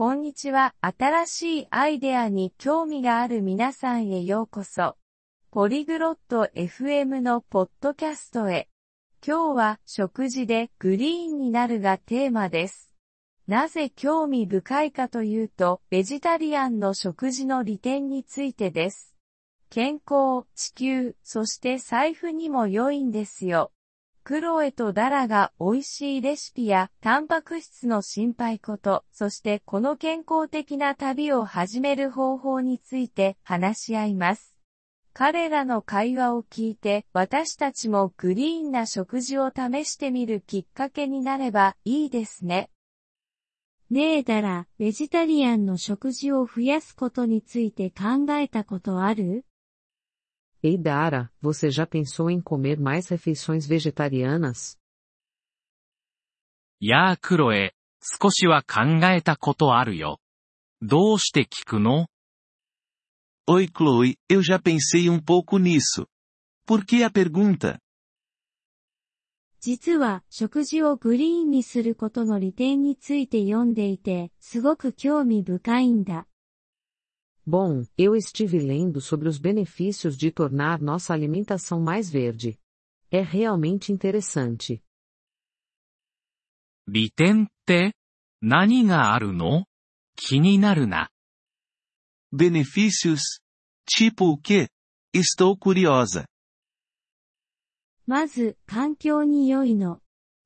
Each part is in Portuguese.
こんにちは。新しいアイデアに興味がある皆さんへようこそ。ポリグロット FM のポッドキャストへ。今日は食事でグリーンになるがテーマです。なぜ興味深いかというと、ベジタリアンの食事の利点についてです。健康、地球、そして財布にも良いんですよ。クロエとダラが美味しいレシピやタンパク質の心配こと、そしてこの健康的な旅を始める方法について話し合います。彼らの会話を聞いて私たちもグリーンな食事を試してみるきっかけになればいいですね。ねえダラ、ベジタリアンの食事を増やすことについて考えたことある？Ei Dara, você já pensou em comer mais refeições vegetarianas? やあクロエ、少しは考えたことあるよ。どうして聞くの Oi Chloe, eu já pensei um pouco nisso. Por que a pergunta? 実は食事をグリーンにすることの利点について読んでいて、すごく興味深いんだ。Bom, eu estive lendo sobre os benefícios de tornar nossa alimentação mais verde. É realmente interessante. 利点って何があるの気になるな。Benefícios? Tipo o quê? Estou curiosa. まず、環境に良いの。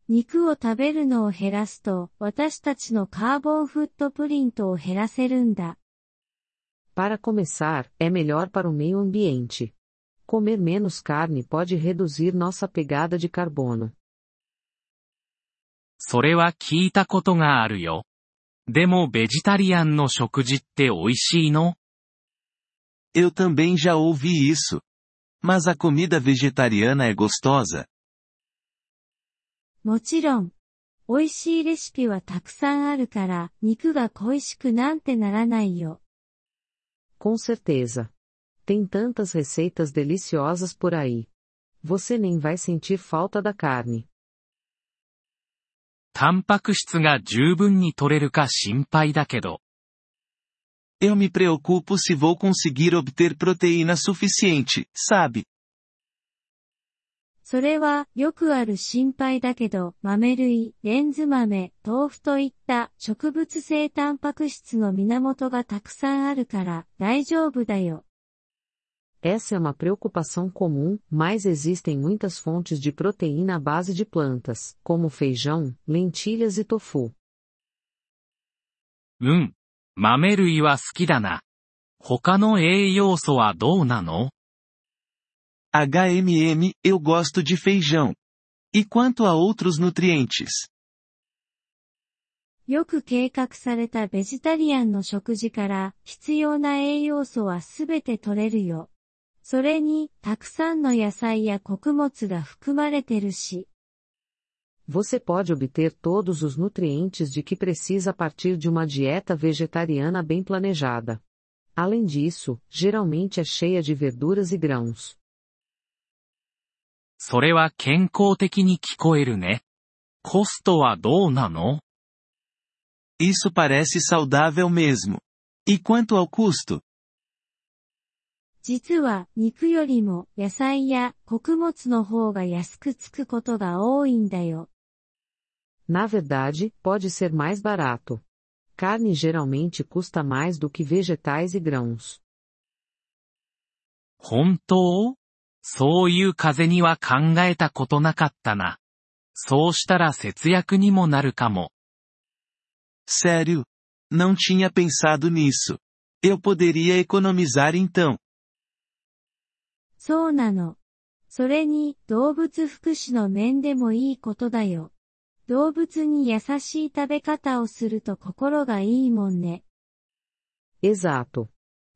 肉を食べるのを減らすと、私たちのカーボンフットプリントを減らせるんだ。 Para começar, é melhor para o meio ambiente. Comer menos carne pode reduzir nossa pegada de carbono. それは聞いたことがあるよ。でもベジタリアンの食事って美味しいの Eu também já ouvi isso. Mas a comida vegetariana é gostosa? もちろん。美味しいレシピはたくさんあるから、肉が恋しくなんてならないよ。 Com certeza. Tem tantas receitas deliciosas por aí. Você nem vai sentir falta da carne. タンパク質が十分に取れるか心配だけど。Eu me preocupo se vou conseguir obter proteína suficiente, sabe? それはよくある心配だけど、豆類、レンズ豆、豆腐といった植物性タンパク質の源がたくさんあるから大丈夫だよ。Essa é uma preocupação comum, mas existem muitas fontes de proteína à base de plantas, como feijão, lentilhas e tofu. うん。豆類は好きだな。他の栄養素はどうなの HMM, eu gosto de feijão. E quanto a outros nutrientes? よく計画されたベジタリアンの食事から必要な栄養素はすべて取れるよ。それに、たくさんの野菜や穀物が含まれてるし。Você pode obter todos os nutrientes de que precisa a partir de uma dieta vegetariana bem planejada. Além disso, geralmente é cheia de verduras e grãos. それは健康的に聞こえるね。コストはどうなの Isso parece saudável mesmo. E quanto ao custo? 実は肉よりも野菜や穀物の方が安くつくことが多いんだよ。Na verdade, pode ser mais barato. Carne geralmente custa mais do que vegetais e grãos. 本当 そういう風には考えたことなかったな。そうしたら節約にもなるかも。Sério? Não tinha pensado nisso. Eu poderia economizar então. そうなの。それに、動物福祉の面でもいいことだよ。動物に優しい食べ方をすると心がいいもんね。Exato.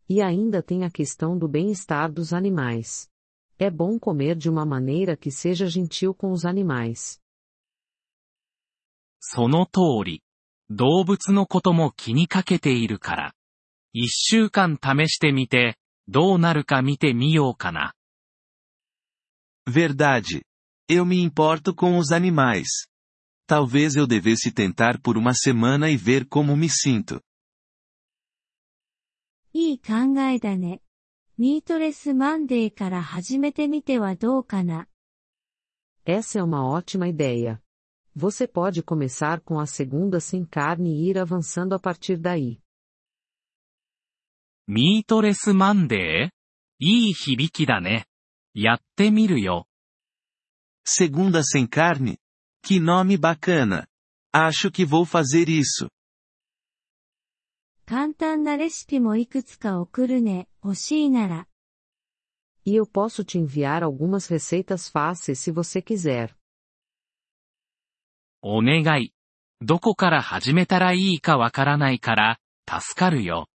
E ainda tem a questão do bem-estar dos animais. É bom comer de uma maneira que seja gentil com os animais. その通り。動物のことも気にかけているから。一週間試してみて、どうなるか見てみようかな。Verdade. Eu me importo com os animais. Talvez eu devesse tentar por uma semana e ver como me sinto. いい考えだね。 ミートレスマンデーから始めてみてはどうかな。 Essa é uma ótima ideia. Você pode começar com a segunda sem carne e ir avançando a partir daí. ミートレスマンデーいい響きだね。やってみるよ。 Segunda sem carne? Que nome bacana. Acho que vou fazer isso. 簡単なレシピもいくつか送るね、欲しいなら。 E eu posso te enviar algumas receitas fáceis se você quiser. お願い。どこから始めたらいいかわからないから、助かるよ。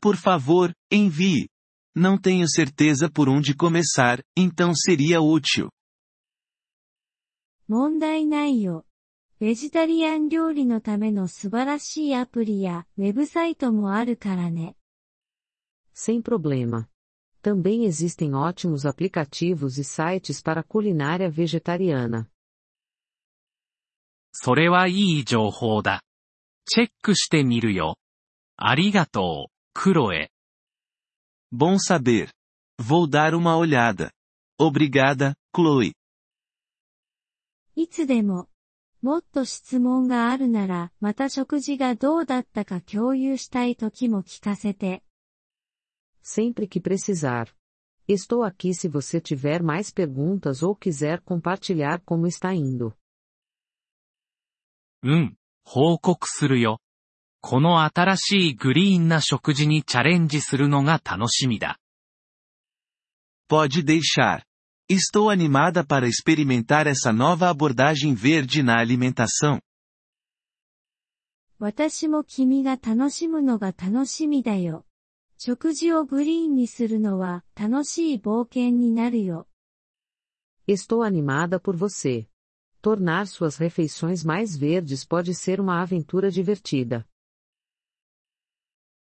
Por favor, envie. Não tenho certeza por onde começar, então seria útil. 問題ないよ。ベジタリアン料理のための素晴らしいアプリやウェブサイトもあるからね。 Sem problema. Também existem ótimos aplicativos e sites para culinária vegetariana. それはいい情報だ。チェックしてみるよ。ありがとう、クロエ。 Bom saber. Vou dar uma olhada. Obrigada, Chloe. いつでも。もっと質問があるなら、また食事がどうだったか共有したい時も聞かせて。 Sempre que precisar. Estou aqui se você tiver mais perguntas ou quiser compartilhar como está indo. うん、報告するよ。この新しいグリーンna食事にチャレンジするのが楽しみだ。 Pode deixar. Estou animada para experimentar essa nova abordagem verde na alimentação. 私も君が楽しむのが楽しみだよ。 食事をグリーンにするのは楽しい冒険になるよ。 Estou animada por você. Tornar suas refeições mais verdes pode ser uma aventura divertida.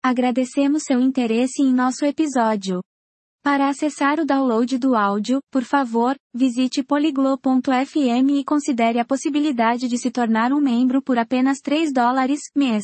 Agradecemos seu interesse em nosso episódio. Para acessar o download do áudio, por favor, visite poliglo.fm e considere a possibilidade de se tornar um membro por apenas 3 dólares mês.